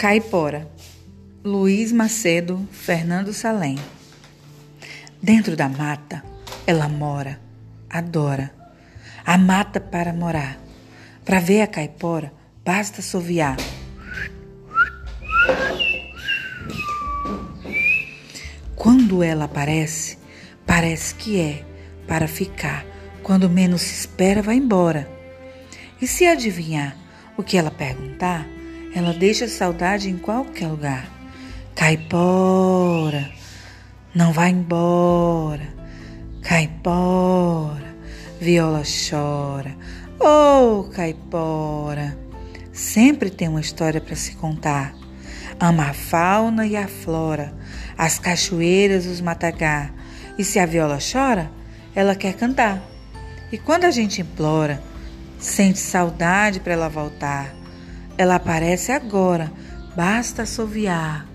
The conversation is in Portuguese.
Caipora, Luiz Macedo, Fernando Salem. Dentro da mata, ela mora, adora. A mata para morar. Para ver a caipora, basta soviar. Quando ela aparece, parece que é para ficar. Quando menos se espera, vai embora. E se adivinhar o que ela perguntar, ela deixa saudade em qualquer lugar. Caipora, não vai embora. Caipora, viola chora. Oh, caipora, sempre tem uma história para se contar. Ama a fauna e a flora, as cachoeiras, os matagá. E se a viola chora, ela quer cantar. E quando a gente implora, sente saudade para ela voltar. Ela aparece agora, basta assoviar.